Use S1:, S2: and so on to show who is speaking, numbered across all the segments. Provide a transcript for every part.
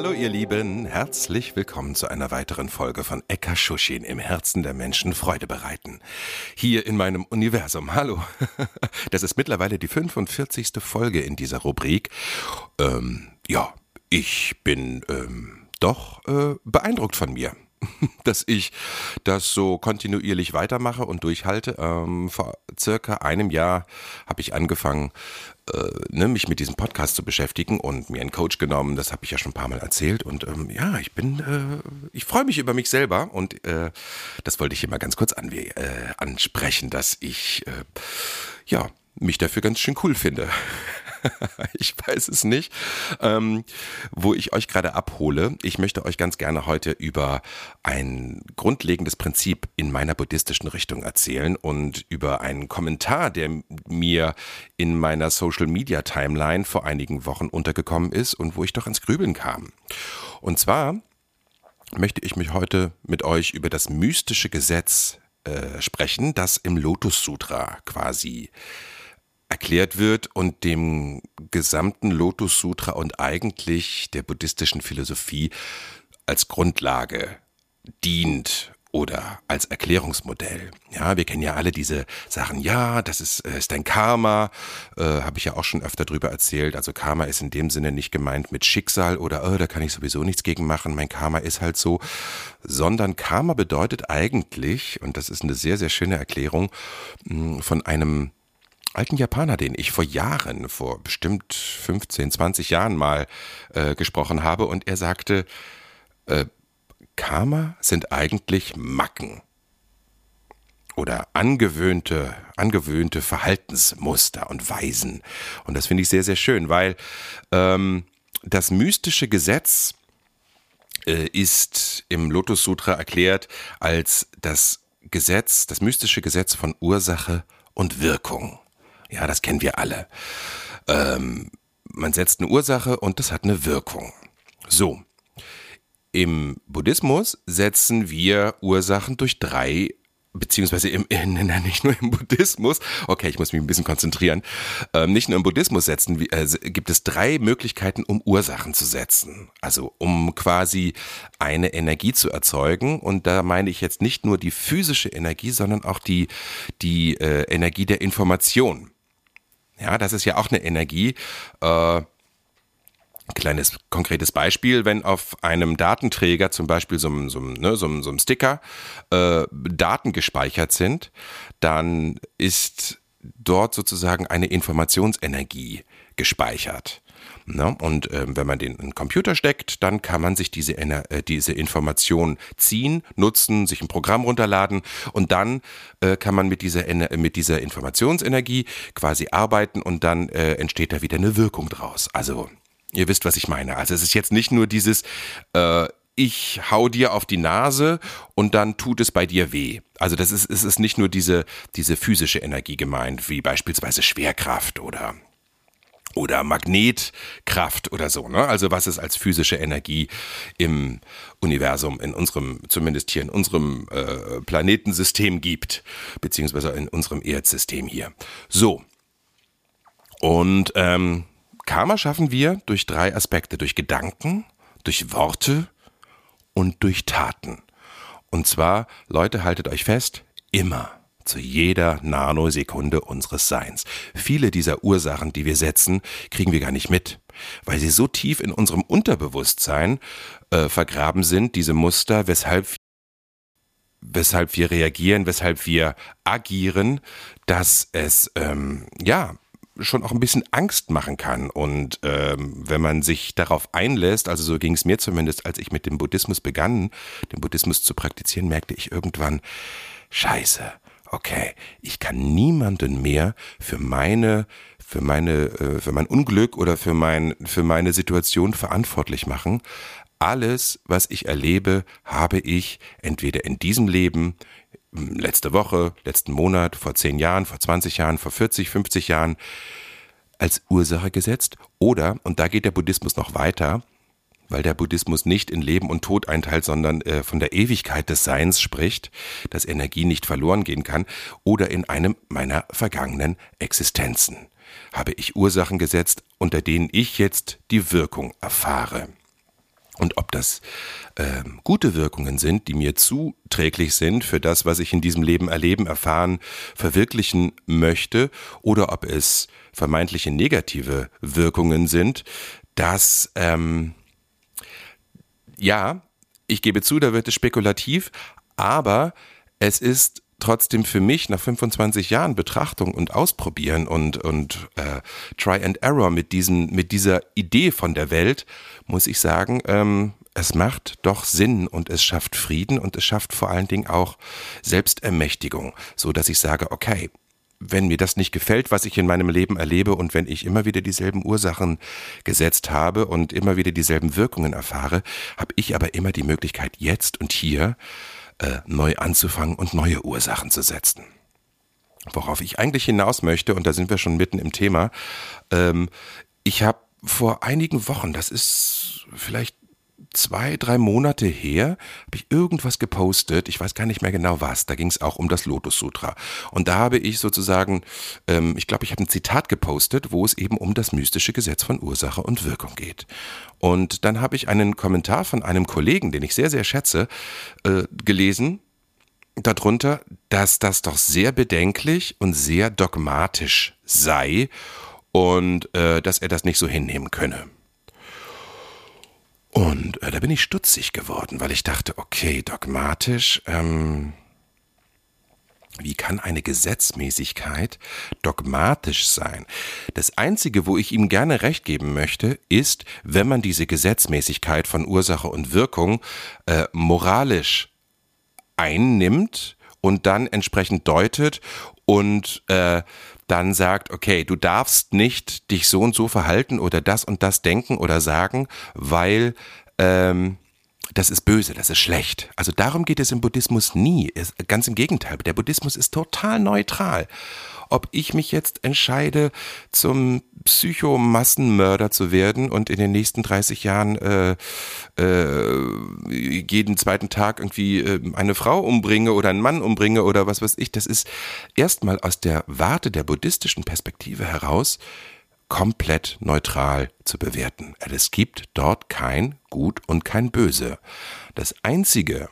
S1: Hallo ihr Lieben, herzlich willkommen zu einer weiteren Folge von Eka Shushin im Herzen der Menschen Freude bereiten. Hier in meinem Universum. Hallo. Das ist mittlerweile die 45. Folge in dieser Rubrik. Ähm, ja, ich bin ähm, doch äh, beeindruckt von mir dass ich das so kontinuierlich weitermache und durchhalte. Ähm, vor circa einem Jahr habe ich angefangen, äh, ne, mich mit diesem Podcast zu beschäftigen und mir einen Coach genommen. Das habe ich ja schon ein paar Mal erzählt. Und ähm, ja, ich bin, äh, ich freue mich über mich selber und äh, das wollte ich hier mal ganz kurz an, äh, ansprechen, dass ich äh, ja mich dafür ganz schön cool finde. ich weiß es nicht, ähm, wo ich euch gerade abhole. Ich möchte euch ganz gerne heute über ein grundlegendes Prinzip in meiner buddhistischen Richtung erzählen und über einen Kommentar, der mir in meiner Social Media Timeline vor einigen Wochen untergekommen ist und wo ich doch ins Grübeln kam. Und zwar möchte ich mich heute mit euch über das mystische Gesetz äh, sprechen, das im Lotus Sutra quasi erklärt wird und dem gesamten Lotus Sutra und eigentlich der buddhistischen Philosophie als Grundlage dient oder als Erklärungsmodell. Ja, wir kennen ja alle diese Sachen. Ja, das ist, äh, ist ein Karma, äh, habe ich ja auch schon öfter drüber erzählt. Also Karma ist in dem Sinne nicht gemeint mit Schicksal oder oh, da kann ich sowieso nichts gegen machen. Mein Karma ist halt so, sondern Karma bedeutet eigentlich, und das ist eine sehr sehr schöne Erklärung von einem alten Japaner, den ich vor Jahren, vor bestimmt 15, 20 Jahren mal äh, gesprochen habe und er sagte, äh, Karma sind eigentlich Macken oder angewöhnte, angewöhnte Verhaltensmuster und Weisen. Und das finde ich sehr, sehr schön, weil ähm, das mystische Gesetz äh, ist im Lotus Sutra erklärt als das Gesetz, das mystische Gesetz von Ursache und Wirkung. Ja, das kennen wir alle. Ähm, man setzt eine Ursache und das hat eine Wirkung. So. Im Buddhismus setzen wir Ursachen durch drei beziehungsweise im, in, nicht nur im Buddhismus, okay, ich muss mich ein bisschen konzentrieren, ähm, nicht nur im Buddhismus setzen, äh, gibt es drei Möglichkeiten, um Ursachen zu setzen. Also um quasi eine Energie zu erzeugen. Und da meine ich jetzt nicht nur die physische Energie, sondern auch die, die äh, Energie der Information. Ja, das ist ja auch eine Energie. Äh, kleines konkretes Beispiel, wenn auf einem Datenträger, zum Beispiel so, einem, so, ne, so, so Sticker, äh, Daten gespeichert sind, dann ist dort sozusagen eine Informationsenergie gespeichert. Ne? Und ähm, wenn man den in den Computer steckt, dann kann man sich diese, äh, diese Information ziehen, nutzen, sich ein Programm runterladen und dann äh, kann man mit dieser, mit dieser Informationsenergie quasi arbeiten und dann äh, entsteht da wieder eine Wirkung draus. Also ihr wisst, was ich meine. Also es ist jetzt nicht nur dieses äh, ich hau dir auf die Nase und dann tut es bei dir weh. Also das ist, es ist nicht nur diese, diese physische Energie gemeint, wie beispielsweise Schwerkraft oder oder Magnetkraft oder so. Ne? Also was es als physische Energie im Universum, in unserem, zumindest hier in unserem äh, Planetensystem gibt, beziehungsweise in unserem Erdsystem hier. So. Und ähm, Karma schaffen wir durch drei Aspekte, durch Gedanken, durch Worte und durch Taten. Und zwar, Leute, haltet euch fest, immer zu jeder Nanosekunde unseres Seins. Viele dieser Ursachen, die wir setzen, kriegen wir gar nicht mit, weil sie so tief in unserem Unterbewusstsein äh, vergraben sind, diese Muster, weshalb weshalb wir reagieren, weshalb wir agieren, dass es ähm, ja schon auch ein bisschen Angst machen kann. Und ähm, wenn man sich darauf einlässt, also so ging es mir zumindest, als ich mit dem Buddhismus begann, den Buddhismus zu praktizieren, merkte ich irgendwann, scheiße, okay, ich kann niemanden mehr für meine für meine äh, für mein Unglück oder für mein für meine Situation verantwortlich machen, alles, was ich erlebe, habe ich entweder in diesem Leben, letzte Woche, letzten Monat, vor 10 Jahren, vor 20 Jahren, vor 40, 50 Jahren als Ursache gesetzt. Oder, und da geht der Buddhismus noch weiter, weil der Buddhismus nicht in Leben und Tod einteilt, sondern äh, von der Ewigkeit des Seins spricht, dass Energie nicht verloren gehen kann, oder in einem meiner vergangenen Existenzen habe ich Ursachen gesetzt, unter denen ich jetzt die Wirkung erfahre. Und ob das äh, gute Wirkungen sind, die mir zuträglich sind für das, was ich in diesem Leben erleben, erfahren, verwirklichen möchte, oder ob es vermeintliche negative Wirkungen sind, das, ähm, ja, ich gebe zu, da wird es spekulativ, aber es ist trotzdem für mich nach 25 Jahren Betrachtung und Ausprobieren und, und äh, Try and Error mit, diesen, mit dieser Idee von der Welt, muss ich sagen, ähm, es macht doch Sinn und es schafft Frieden und es schafft vor allen Dingen auch Selbstermächtigung, so dass ich sage, okay, wenn mir das nicht gefällt, was ich in meinem Leben erlebe und wenn ich immer wieder dieselben Ursachen gesetzt habe und immer wieder dieselben Wirkungen erfahre, habe ich aber immer die Möglichkeit, jetzt und hier äh, neu anzufangen und neue Ursachen zu setzen. Worauf ich eigentlich hinaus möchte, und da sind wir schon mitten im Thema, ähm, ich habe vor einigen Wochen, das ist vielleicht zwei, drei Monate her, habe ich irgendwas gepostet, ich weiß gar nicht mehr genau was, da ging es auch um das Lotus Sutra. Und da habe ich sozusagen, ähm, ich glaube, ich habe ein Zitat gepostet, wo es eben um das mystische Gesetz von Ursache und Wirkung geht. Und dann habe ich einen Kommentar von einem Kollegen, den ich sehr, sehr schätze, äh, gelesen, darunter, dass das doch sehr bedenklich und sehr dogmatisch sei und äh, dass er das nicht so hinnehmen könne. Und äh, da bin ich stutzig geworden, weil ich dachte, okay, dogmatisch, ähm, wie kann eine Gesetzmäßigkeit dogmatisch sein? Das Einzige, wo ich ihm gerne recht geben möchte, ist, wenn man diese Gesetzmäßigkeit von Ursache und Wirkung äh, moralisch einnimmt und dann entsprechend deutet und äh, dann sagt, okay, du darfst nicht dich so und so verhalten oder das und das denken oder sagen, weil ähm, das ist böse, das ist schlecht. Also darum geht es im Buddhismus nie. Ganz im Gegenteil, der Buddhismus ist total neutral. Ob ich mich jetzt entscheide, zum Psychomassenmörder zu werden und in den nächsten 30 Jahren äh, äh, jeden zweiten Tag irgendwie äh, eine Frau umbringe oder einen Mann umbringe oder was weiß ich, das ist erstmal aus der Warte der buddhistischen Perspektive heraus komplett neutral zu bewerten. Es gibt dort kein Gut und kein Böse. Das Einzige,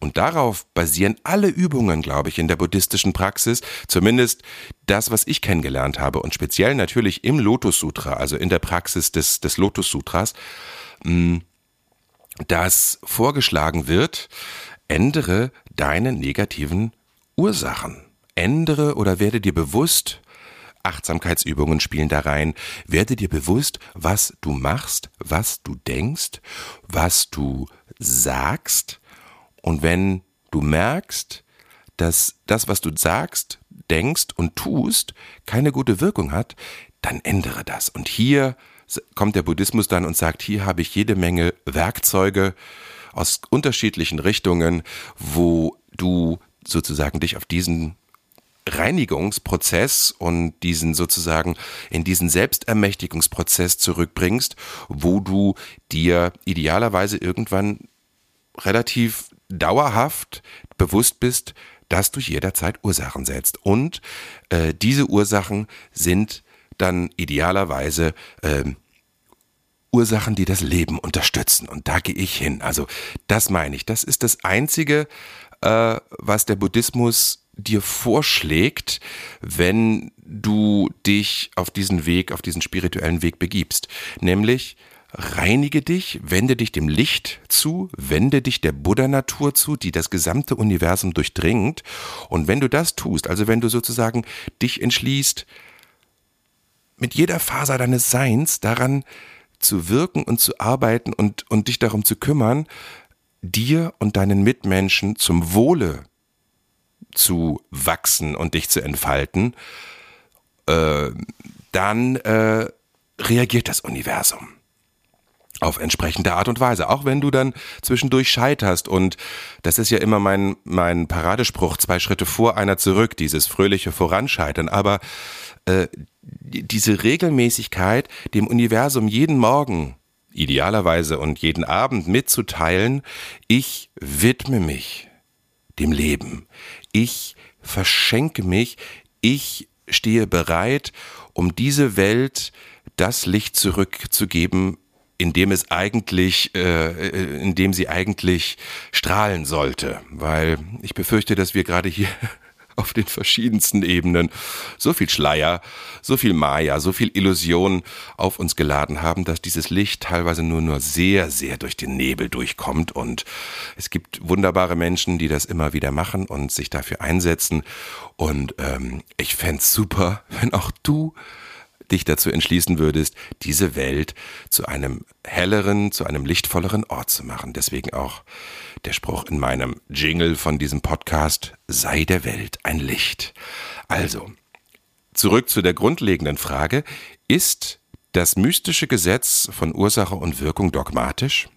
S1: und darauf basieren alle Übungen, glaube ich, in der buddhistischen Praxis, zumindest das, was ich kennengelernt habe und speziell natürlich im Lotus Sutra, also in der Praxis des, des Lotus Sutras, mm, dass vorgeschlagen wird, ändere deine negativen Ursachen. Ändere oder werde dir bewusst, Achtsamkeitsübungen spielen da rein. Werde dir bewusst, was du machst, was du denkst, was du sagst. Und wenn du merkst, dass das, was du sagst, denkst und tust, keine gute Wirkung hat, dann ändere das. Und hier kommt der Buddhismus dann und sagt, hier habe ich jede Menge Werkzeuge aus unterschiedlichen Richtungen, wo du sozusagen dich auf diesen Reinigungsprozess und diesen sozusagen in diesen Selbstermächtigungsprozess zurückbringst, wo du dir idealerweise irgendwann relativ dauerhaft bewusst bist, dass du jederzeit Ursachen setzt. Und äh, diese Ursachen sind dann idealerweise äh, Ursachen, die das Leben unterstützen. Und da gehe ich hin. Also das meine ich. Das ist das Einzige, äh, was der Buddhismus dir vorschlägt, wenn du dich auf diesen Weg, auf diesen spirituellen Weg begibst. Nämlich, reinige dich, wende dich dem Licht zu, wende dich der Buddha-Natur zu, die das gesamte Universum durchdringt. Und wenn du das tust, also wenn du sozusagen dich entschließt, mit jeder Faser deines Seins daran zu wirken und zu arbeiten und, und dich darum zu kümmern, dir und deinen Mitmenschen zum Wohle zu wachsen und dich zu entfalten, äh, dann äh, reagiert das Universum. Auf entsprechende Art und Weise. Auch wenn du dann zwischendurch scheiterst. Und das ist ja immer mein, mein Paradespruch, zwei Schritte vor, einer zurück, dieses fröhliche Voranscheitern. Aber äh, diese Regelmäßigkeit, dem Universum jeden Morgen idealerweise und jeden Abend mitzuteilen, ich widme mich dem Leben. Ich verschenke mich. Ich stehe bereit, um diese Welt das Licht zurückzugeben, in dem es eigentlich, äh, in dem sie eigentlich strahlen sollte. Weil ich befürchte, dass wir gerade hier auf den verschiedensten Ebenen so viel Schleier, so viel Maya, so viel Illusion auf uns geladen haben, dass dieses Licht teilweise nur nur sehr, sehr durch den Nebel durchkommt. Und es gibt wunderbare Menschen, die das immer wieder machen und sich dafür einsetzen. Und ähm, ich fände super, wenn auch du dich dazu entschließen würdest, diese Welt zu einem helleren, zu einem lichtvolleren Ort zu machen. Deswegen auch der Spruch in meinem Jingle von diesem Podcast, sei der Welt ein Licht. Also, zurück zu der grundlegenden Frage, ist das mystische Gesetz von Ursache und Wirkung dogmatisch?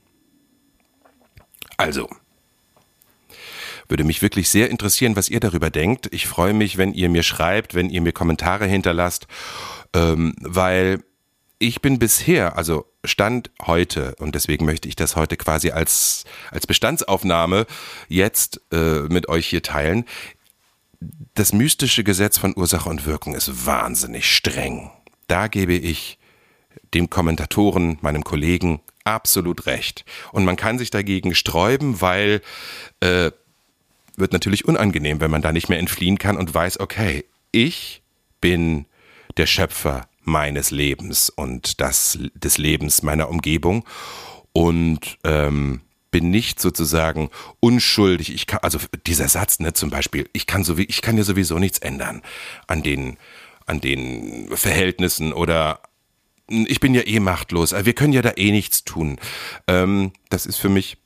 S1: Also, würde mich wirklich sehr interessieren, was ihr darüber denkt. Ich freue mich, wenn ihr mir schreibt, wenn ihr mir Kommentare hinterlasst ähm, weil ich bin bisher, also Stand heute, und deswegen möchte ich das heute quasi als, als Bestandsaufnahme jetzt äh, mit euch hier teilen. Das mystische Gesetz von Ursache und Wirkung ist wahnsinnig streng. Da gebe ich dem Kommentatoren, meinem Kollegen, absolut recht. Und man kann sich dagegen sträuben, weil äh, wird natürlich unangenehm, wenn man da nicht mehr entfliehen kann und weiß, okay, ich bin der Schöpfer meines Lebens und das des Lebens meiner Umgebung und ähm, bin nicht sozusagen unschuldig. Ich kann, also dieser Satz, ne, zum Beispiel, ich kann so ich kann ja sowieso nichts ändern an den, an den Verhältnissen oder ich bin ja eh machtlos. Wir können ja da eh nichts tun. Ähm, das ist für mich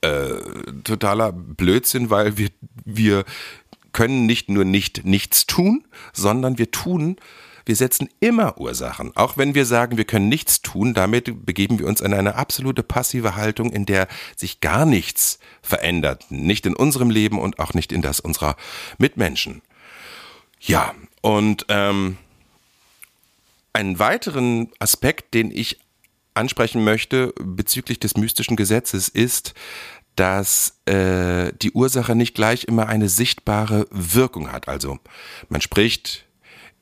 S1: äh, totaler Blödsinn, weil wir, wir können nicht nur nicht nichts tun, sondern wir tun, wir setzen immer Ursachen. Auch wenn wir sagen, wir können nichts tun, damit begeben wir uns in eine absolute passive Haltung, in der sich gar nichts verändert. Nicht in unserem Leben und auch nicht in das unserer Mitmenschen. Ja, und ähm, einen weiteren Aspekt, den ich ansprechen möchte bezüglich des mystischen Gesetzes ist, dass äh, die Ursache nicht gleich immer eine sichtbare Wirkung hat. Also man spricht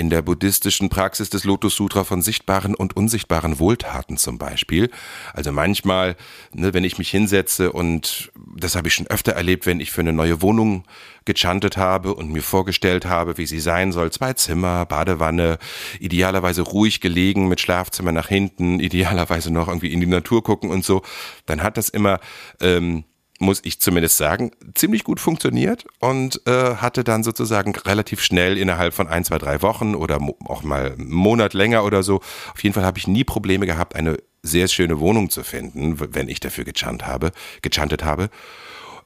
S1: in der buddhistischen Praxis des Lotus Sutra von sichtbaren und unsichtbaren Wohltaten zum Beispiel. Also manchmal, ne, wenn ich mich hinsetze und das habe ich schon öfter erlebt, wenn ich für eine neue Wohnung gechantet habe und mir vorgestellt habe, wie sie sein soll. Zwei Zimmer, Badewanne, idealerweise ruhig gelegen mit Schlafzimmer nach hinten, idealerweise noch irgendwie in die Natur gucken und so. Dann hat das immer ähm, muss ich zumindest sagen, ziemlich gut funktioniert und äh, hatte dann sozusagen relativ schnell innerhalb von ein, zwei, drei Wochen oder auch mal einen Monat länger oder so. Auf jeden Fall habe ich nie Probleme gehabt, eine sehr schöne Wohnung zu finden, wenn ich dafür gechantet habe, gechantet habe.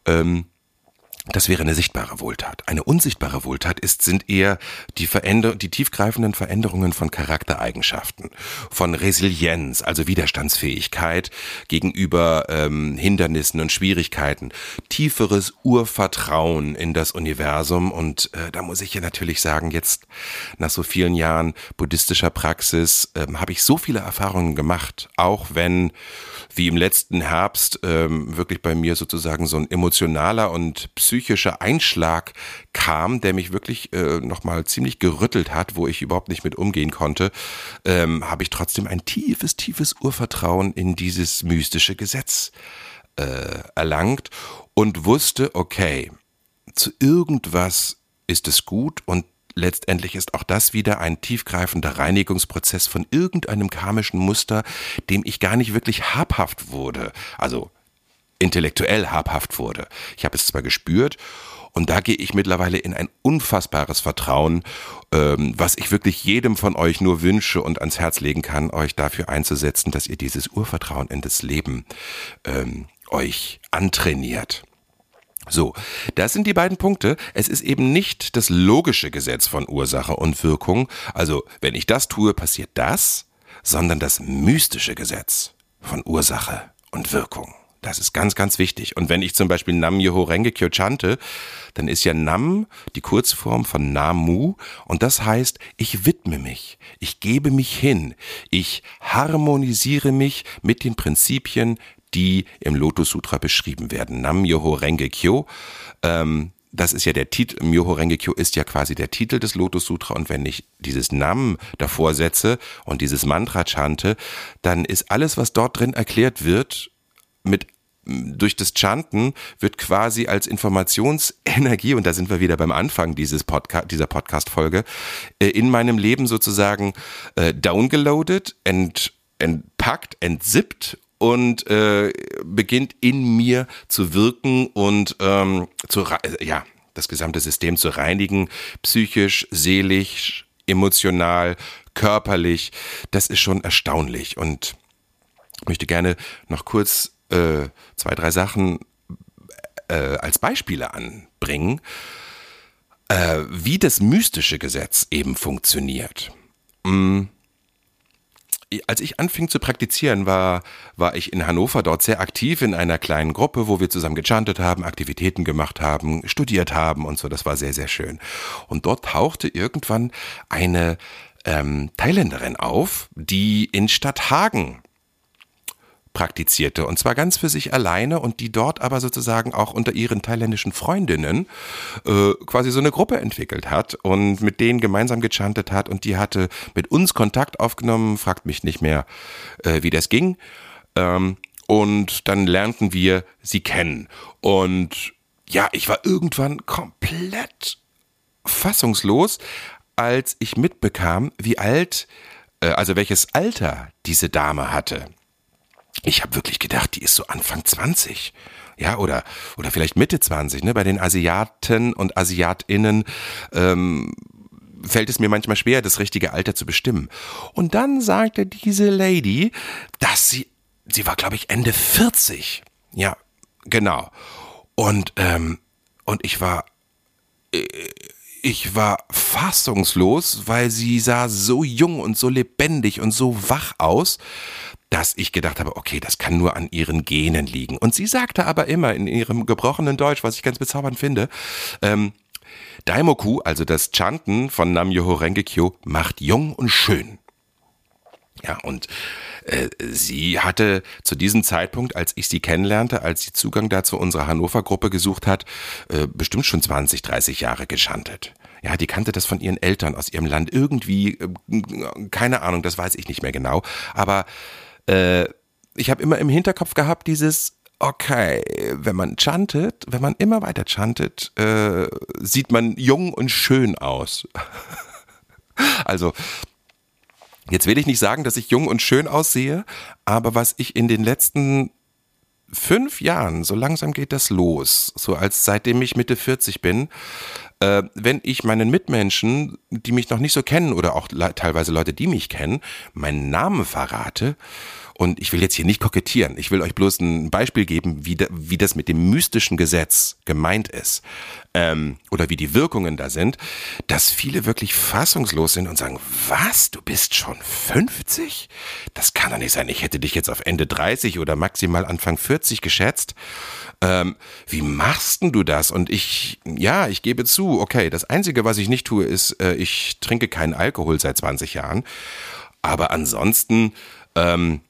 S1: Ähm, das wäre eine sichtbare Wohltat. Eine unsichtbare Wohltat ist, sind eher die Veränder die tiefgreifenden Veränderungen von Charaktereigenschaften, von Resilienz, also Widerstandsfähigkeit gegenüber ähm, Hindernissen und Schwierigkeiten, tieferes Urvertrauen in das Universum. Und äh, da muss ich ja natürlich sagen, jetzt nach so vielen Jahren buddhistischer Praxis ähm, habe ich so viele Erfahrungen gemacht, auch wenn wie im letzten Herbst ähm, wirklich bei mir sozusagen so ein emotionaler und psychischer Einschlag kam, der mich wirklich äh, nochmal ziemlich gerüttelt hat, wo ich überhaupt nicht mit umgehen konnte, ähm, habe ich trotzdem ein tiefes, tiefes Urvertrauen in dieses mystische Gesetz äh, erlangt und wusste, okay, zu irgendwas ist es gut und letztendlich ist auch das wieder ein tiefgreifender Reinigungsprozess von irgendeinem karmischen Muster, dem ich gar nicht wirklich habhaft wurde. Also intellektuell habhaft wurde. Ich habe es zwar gespürt und da gehe ich mittlerweile in ein unfassbares Vertrauen, ähm, was ich wirklich jedem von euch nur wünsche und ans Herz legen kann, euch dafür einzusetzen, dass ihr dieses Urvertrauen in das Leben ähm, euch antrainiert. So, das sind die beiden Punkte. Es ist eben nicht das logische Gesetz von Ursache und Wirkung, also wenn ich das tue, passiert das, sondern das mystische Gesetz von Ursache und Wirkung. Das ist ganz, ganz wichtig. Und wenn ich zum Beispiel Nam Yoho Rengekyo chante, dann ist ja Nam die Kurzform von Namu und das heißt, ich widme mich, ich gebe mich hin, ich harmonisiere mich mit den Prinzipien, die im Lotus Sutra beschrieben werden. Nam Yoho Rengekyo, ähm, das ist ja der Titel, Myoho Rengekyo ist ja quasi der Titel des Lotus Sutra und wenn ich dieses Nam davor setze und dieses Mantra chante, dann ist alles, was dort drin erklärt wird, mit durch das Chanten wird quasi als Informationsenergie, und da sind wir wieder beim Anfang dieses Podcast, dieser Podcast-Folge, äh, in meinem Leben sozusagen äh, downgeloadet, ent, entpackt, entsippt und äh, beginnt in mir zu wirken und ähm, zu, äh, ja, das gesamte System zu reinigen, psychisch, seelisch, emotional, körperlich. Das ist schon erstaunlich und möchte gerne noch kurz äh, zwei, drei Sachen äh, als Beispiele anbringen, äh, wie das mystische Gesetz eben funktioniert. Mhm als ich anfing zu praktizieren, war, war ich in Hannover dort sehr aktiv in einer kleinen Gruppe, wo wir zusammen gechantet haben, Aktivitäten gemacht haben, studiert haben und so. Das war sehr, sehr schön. Und dort tauchte irgendwann eine ähm, Thailänderin auf, die in Stadthagen praktizierte und zwar ganz für sich alleine und die dort aber sozusagen auch unter ihren thailändischen Freundinnen äh, quasi so eine Gruppe entwickelt hat und mit denen gemeinsam gechantet hat und die hatte mit uns Kontakt aufgenommen, fragt mich nicht mehr, äh, wie das ging. Ähm, und dann lernten wir sie kennen. Und ja, ich war irgendwann komplett fassungslos, als ich mitbekam, wie alt, äh, also welches Alter diese Dame hatte ich habe wirklich gedacht, die ist so Anfang 20. Ja, oder, oder vielleicht Mitte 20, ne? Bei den Asiaten und Asiatinnen ähm, fällt es mir manchmal schwer, das richtige Alter zu bestimmen. Und dann sagte diese Lady, dass sie, sie war, glaube ich, Ende 40. Ja, genau. Und, ähm, und ich war, äh, ich war fassungslos, weil sie sah so jung und so lebendig und so wach aus, dass ich gedacht habe, okay, das kann nur an ihren Genen liegen. Und sie sagte aber immer in ihrem gebrochenen Deutsch, was ich ganz bezaubernd finde, ähm, Daimoku, also das Chanten von Nam-Yoho Rengekyo, macht jung und schön. Ja, und äh, sie hatte zu diesem Zeitpunkt, als ich sie kennenlernte, als sie Zugang dazu unserer Hannover-Gruppe gesucht hat, äh, bestimmt schon 20, 30 Jahre geschantet. Ja, die kannte das von ihren Eltern aus ihrem Land irgendwie, äh, keine Ahnung, das weiß ich nicht mehr genau. Aber äh, ich habe immer im Hinterkopf gehabt, dieses, okay, wenn man chantet, wenn man immer weiter chantet, äh, sieht man jung und schön aus. also, jetzt will ich nicht sagen, dass ich jung und schön aussehe, aber was ich in den letzten fünf Jahren, so langsam geht das los, so als seitdem ich Mitte 40 bin, äh, wenn ich meinen Mitmenschen, die mich noch nicht so kennen oder auch teilweise Leute, die mich kennen, meinen Namen verrate, und ich will jetzt hier nicht kokettieren. Ich will euch bloß ein Beispiel geben, wie, da, wie das mit dem mystischen Gesetz gemeint ist. Ähm, oder wie die Wirkungen da sind, dass viele wirklich fassungslos sind und sagen, was, du bist schon 50? Das kann doch nicht sein. Ich hätte dich jetzt auf Ende 30 oder maximal Anfang 40 geschätzt. Ähm, wie machst denn du das? Und ich, ja, ich gebe zu, okay, das Einzige, was ich nicht tue, ist, äh, ich trinke keinen Alkohol seit 20 Jahren. Aber ansonsten, ähm,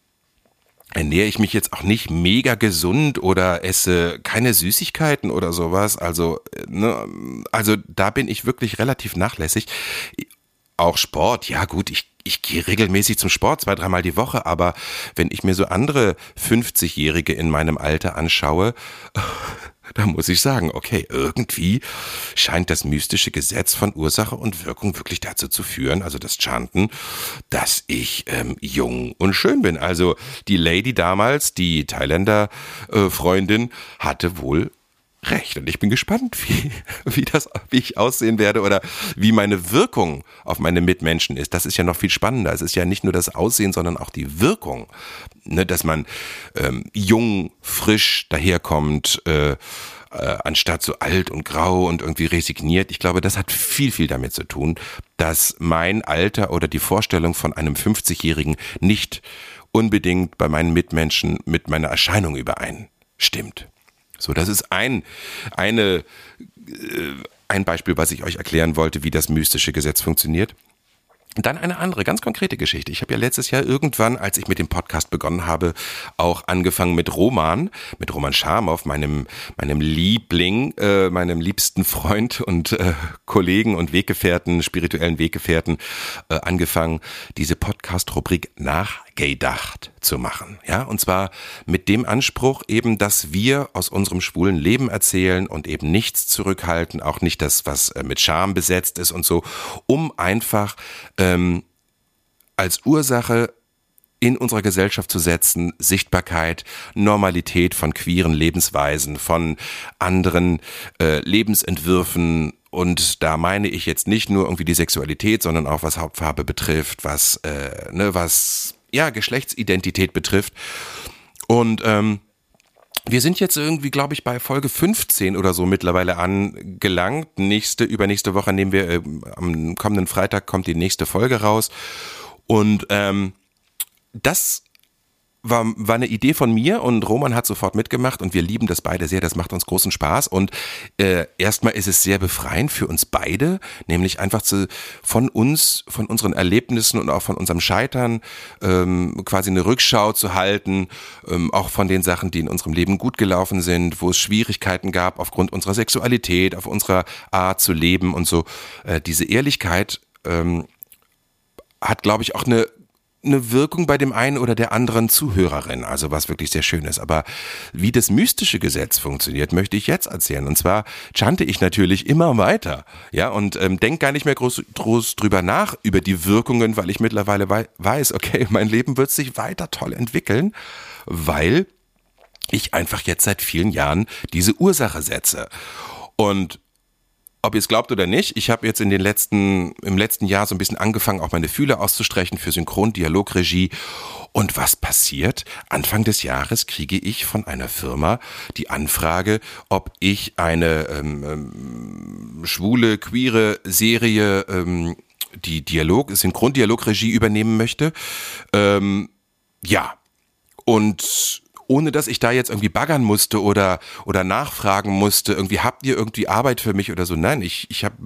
S1: ernähre ich mich jetzt auch nicht mega gesund oder esse keine Süßigkeiten oder sowas. Also, ne, also da bin ich wirklich relativ nachlässig. Auch Sport, ja gut, ich, ich gehe regelmäßig zum Sport, zwei, dreimal die Woche, aber wenn ich mir so andere 50-Jährige in meinem Alter anschaue, da muss ich sagen, okay, irgendwie scheint das mystische Gesetz von Ursache und Wirkung wirklich dazu zu führen, also das Chanten, dass ich ähm, jung und schön bin. Also die Lady damals, die Thailänder äh, hatte wohl recht. Und ich bin gespannt, wie, wie das, wie ich aussehen werde oder wie meine Wirkung auf meine Mitmenschen ist. Das ist ja noch viel spannender. Es ist ja nicht nur das Aussehen, sondern auch die Wirkung. Ne, dass man ähm, jung, frisch daherkommt, äh, äh, anstatt so alt und grau und irgendwie resigniert. Ich glaube, das hat viel, viel damit zu tun, dass mein Alter oder die Vorstellung von einem 50-Jährigen nicht unbedingt bei meinen Mitmenschen mit meiner Erscheinung übereinstimmt. So, das ist ein, eine, äh, ein Beispiel, was ich euch erklären wollte, wie das mystische Gesetz funktioniert. Dann eine andere, ganz konkrete Geschichte. Ich habe ja letztes Jahr irgendwann, als ich mit dem Podcast begonnen habe, auch angefangen mit Roman, mit Roman Schamow, meinem, meinem Liebling, äh, meinem liebsten Freund und äh, Kollegen und Weggefährten, spirituellen Weggefährten, äh, angefangen, diese Podcast-Rubrik nachgedacht zu machen. Ja, und zwar mit dem Anspruch eben, dass wir aus unserem schwulen Leben erzählen und eben nichts zurückhalten, auch nicht das, was äh, mit Scham besetzt ist und so, um einfach ähm, als Ursache in unserer Gesellschaft zu setzen, Sichtbarkeit, Normalität von queeren Lebensweisen, von anderen äh, Lebensentwürfen und da meine ich jetzt nicht nur irgendwie die Sexualität, sondern auch was Hauptfarbe betrifft, was äh, ne, was ja, Geschlechtsidentität betrifft. Und ähm, wir sind jetzt irgendwie, glaube ich, bei Folge 15 oder so mittlerweile angelangt. Nächste, übernächste Woche nehmen wir, äh, am kommenden Freitag kommt die nächste Folge raus. Und ähm, das war, war eine Idee von mir und Roman hat sofort mitgemacht und wir lieben das beide sehr. Das macht uns großen Spaß und äh, erstmal ist es sehr befreiend für uns beide, nämlich einfach zu, von uns, von unseren Erlebnissen und auch von unserem Scheitern ähm, quasi eine Rückschau zu halten, ähm, auch von den Sachen, die in unserem Leben gut gelaufen sind, wo es Schwierigkeiten gab aufgrund unserer Sexualität, auf unserer Art zu leben und so. Äh, diese Ehrlichkeit ähm, hat, glaube ich, auch eine eine Wirkung bei dem einen oder der anderen Zuhörerin, also was wirklich sehr schön ist. Aber wie das mystische Gesetz funktioniert, möchte ich jetzt erzählen. Und zwar chante ich natürlich immer weiter, ja, und ähm, denk gar nicht mehr groß, groß drüber nach über die Wirkungen, weil ich mittlerweile weiß, okay, mein Leben wird sich weiter toll entwickeln, weil ich einfach jetzt seit vielen Jahren diese Ursache setze. Und ob ihr es glaubt oder nicht, ich habe jetzt in den letzten, im letzten Jahr so ein bisschen angefangen, auch meine Fühler auszustrechen für Synchron, Dialogregie. Und was passiert? Anfang des Jahres kriege ich von einer Firma die Anfrage, ob ich eine ähm, ähm, schwule, queere Serie, ähm, die Dialog, Synchrondialogregie übernehmen möchte. Ähm, ja. Und ohne dass ich da jetzt irgendwie baggern musste oder, oder nachfragen musste, irgendwie habt ihr irgendwie Arbeit für mich oder so. Nein, ich, ich habe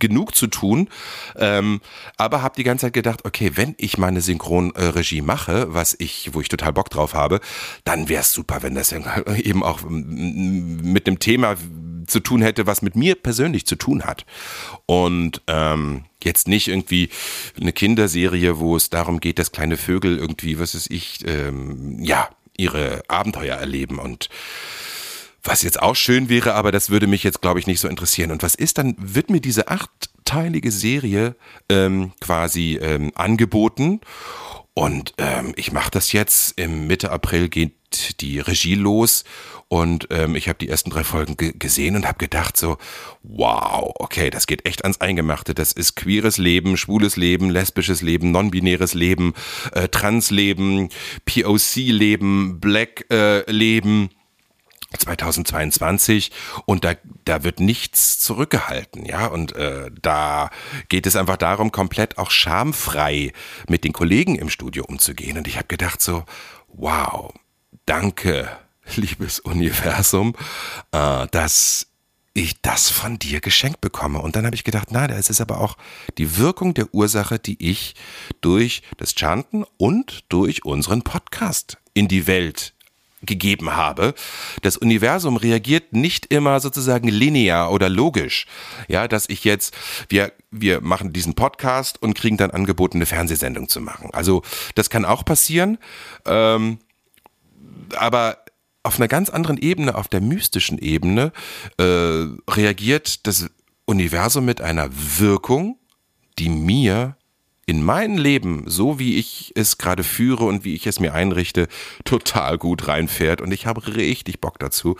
S1: genug zu tun, ähm, aber habe die ganze Zeit gedacht, okay, wenn ich meine Synchronregie mache, was ich, wo ich total Bock drauf habe, dann wäre es super, wenn das eben auch mit einem Thema zu tun hätte, was mit mir persönlich zu tun hat. Und ähm, jetzt nicht irgendwie eine Kinderserie, wo es darum geht, dass kleine Vögel irgendwie, was ist ich, ähm, ja, ihre Abenteuer erleben und was jetzt auch schön wäre, aber das würde mich jetzt, glaube ich, nicht so interessieren. Und was ist, dann wird mir diese achtteilige Serie ähm, quasi ähm, angeboten. Und ähm, ich mache das jetzt. Im Mitte April geht die Regie los und ähm, ich habe die ersten drei Folgen gesehen und habe gedacht so, wow, okay, das geht echt ans Eingemachte. Das ist queeres Leben, schwules Leben, lesbisches Leben, non-binäres Leben, äh, Trans-Leben, POC-Leben, Black-Leben. Äh, 2022 und da, da wird nichts zurückgehalten, ja, und äh, da geht es einfach darum, komplett auch schamfrei mit den Kollegen im Studio umzugehen und ich habe gedacht so, wow, danke, liebes Universum, äh, dass ich das von dir geschenkt bekomme. Und dann habe ich gedacht, na, das ist aber auch die Wirkung der Ursache, die ich durch das Chanten und durch unseren Podcast in die Welt gegeben habe. Das Universum reagiert nicht immer sozusagen linear oder logisch. Ja, dass ich jetzt, wir, wir machen diesen Podcast und kriegen dann angeboten, eine Fernsehsendung zu machen. Also das kann auch passieren. Ähm, aber auf einer ganz anderen Ebene, auf der mystischen Ebene, äh, reagiert das Universum mit einer Wirkung, die mir in mein Leben, so wie ich es gerade führe und wie ich es mir einrichte, total gut reinfährt. Und ich habe richtig Bock dazu.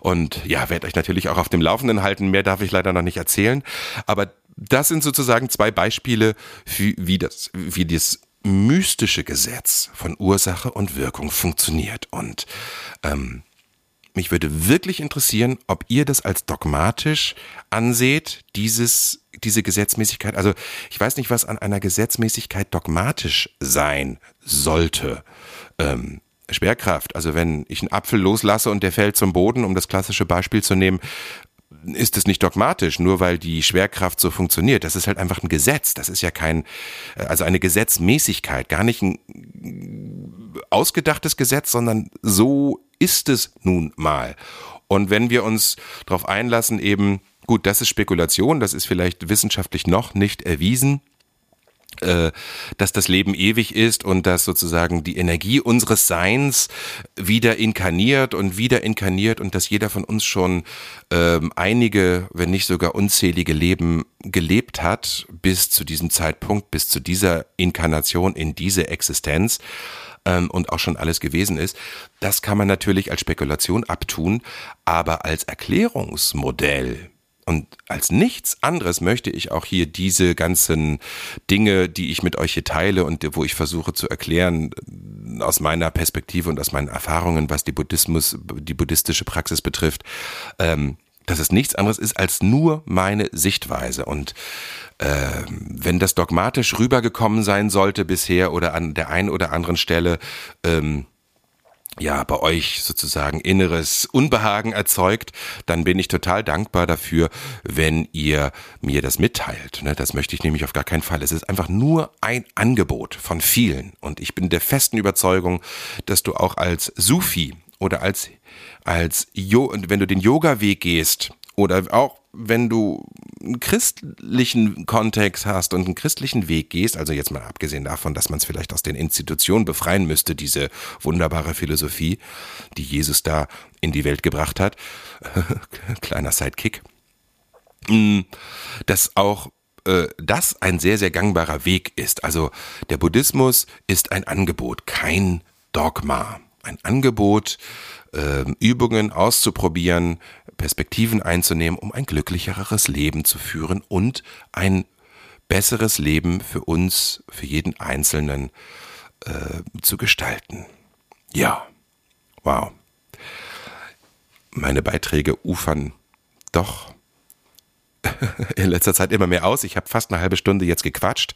S1: Und ja, werde euch natürlich auch auf dem Laufenden halten. Mehr darf ich leider noch nicht erzählen. Aber das sind sozusagen zwei Beispiele, wie das, wie das mystische Gesetz von Ursache und Wirkung funktioniert. Und ähm, mich würde wirklich interessieren, ob ihr das als dogmatisch anseht, dieses diese Gesetzmäßigkeit, also ich weiß nicht, was an einer Gesetzmäßigkeit dogmatisch sein sollte. Ähm, Schwerkraft, also wenn ich einen Apfel loslasse und der fällt zum Boden, um das klassische Beispiel zu nehmen, ist es nicht dogmatisch, nur weil die Schwerkraft so funktioniert. Das ist halt einfach ein Gesetz. Das ist ja kein, äh, also eine Gesetzmäßigkeit, gar nicht ein ausgedachtes Gesetz, sondern so ist es nun mal. Und wenn wir uns darauf einlassen, eben, gut, das ist Spekulation, das ist vielleicht wissenschaftlich noch nicht erwiesen, äh, dass das Leben ewig ist und dass sozusagen die Energie unseres Seins wieder inkarniert und wieder inkarniert und dass jeder von uns schon ähm, einige, wenn nicht sogar unzählige Leben gelebt hat bis zu diesem Zeitpunkt, bis zu dieser Inkarnation in diese Existenz ähm, und auch schon alles gewesen ist. Das kann man natürlich als Spekulation abtun, aber als Erklärungsmodell und als nichts anderes möchte ich auch hier diese ganzen Dinge, die ich mit euch hier teile und wo ich versuche zu erklären, aus meiner Perspektive und aus meinen Erfahrungen, was die Buddhismus, die buddhistische Praxis betrifft, ähm, dass es nichts anderes ist als nur meine Sichtweise. Und äh, wenn das dogmatisch rübergekommen sein sollte bisher oder an der einen oder anderen Stelle, ähm, ja, bei euch sozusagen inneres Unbehagen erzeugt, dann bin ich total dankbar dafür, wenn ihr mir das mitteilt. Ne? Das möchte ich nämlich auf gar keinen Fall. Es ist einfach nur ein Angebot von vielen. Und ich bin der festen Überzeugung, dass du auch als Sufi oder als, als jo wenn du den Yoga-Weg gehst oder auch wenn du einen christlichen Kontext hast und einen christlichen Weg gehst, also jetzt mal abgesehen davon, dass man es vielleicht aus den Institutionen befreien müsste, diese wunderbare Philosophie, die Jesus da in die Welt gebracht hat, kleiner Sidekick, mm, dass auch äh, das ein sehr, sehr gangbarer Weg ist. Also der Buddhismus ist ein Angebot, kein Dogma. Ein Angebot, äh, Übungen auszuprobieren, Perspektiven einzunehmen, um ein glücklicheres Leben zu führen und ein besseres Leben für uns, für jeden Einzelnen äh, zu gestalten. Ja, wow. Meine Beiträge ufern doch in letzter Zeit immer mehr aus. Ich habe fast eine halbe Stunde jetzt gequatscht,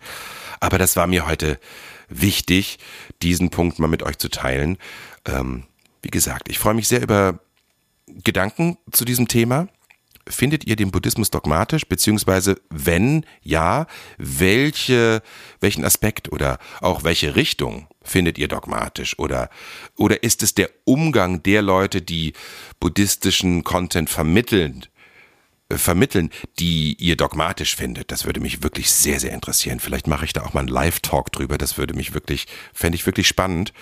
S1: aber das war mir heute wichtig, diesen Punkt mal mit euch zu teilen. Ähm, wie gesagt, ich freue mich sehr über Gedanken zu diesem Thema? Findet ihr den Buddhismus dogmatisch, beziehungsweise wenn ja, welche, welchen Aspekt oder auch welche Richtung findet ihr dogmatisch? Oder, oder ist es der Umgang der Leute, die buddhistischen Content vermitteln, vermitteln, die ihr dogmatisch findet? Das würde mich wirklich sehr, sehr interessieren. Vielleicht mache ich da auch mal einen Live-Talk drüber. Das würde mich wirklich, fände ich wirklich spannend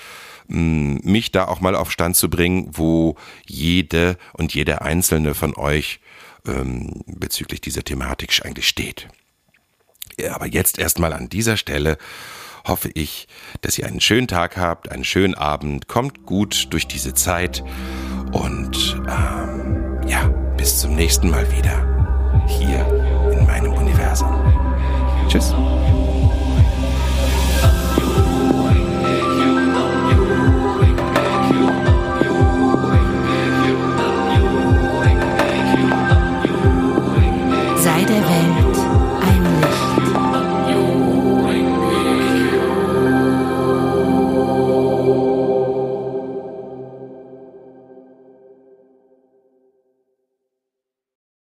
S1: mich da auch mal auf Stand zu bringen, wo jede und jeder einzelne von euch ähm, bezüglich dieser Thematik eigentlich steht. Ja, aber jetzt erstmal an dieser Stelle hoffe ich, dass ihr einen schönen Tag habt, einen schönen Abend, kommt gut durch diese Zeit und ähm, ja, bis zum nächsten Mal wieder hier in meinem Universum. Tschüss.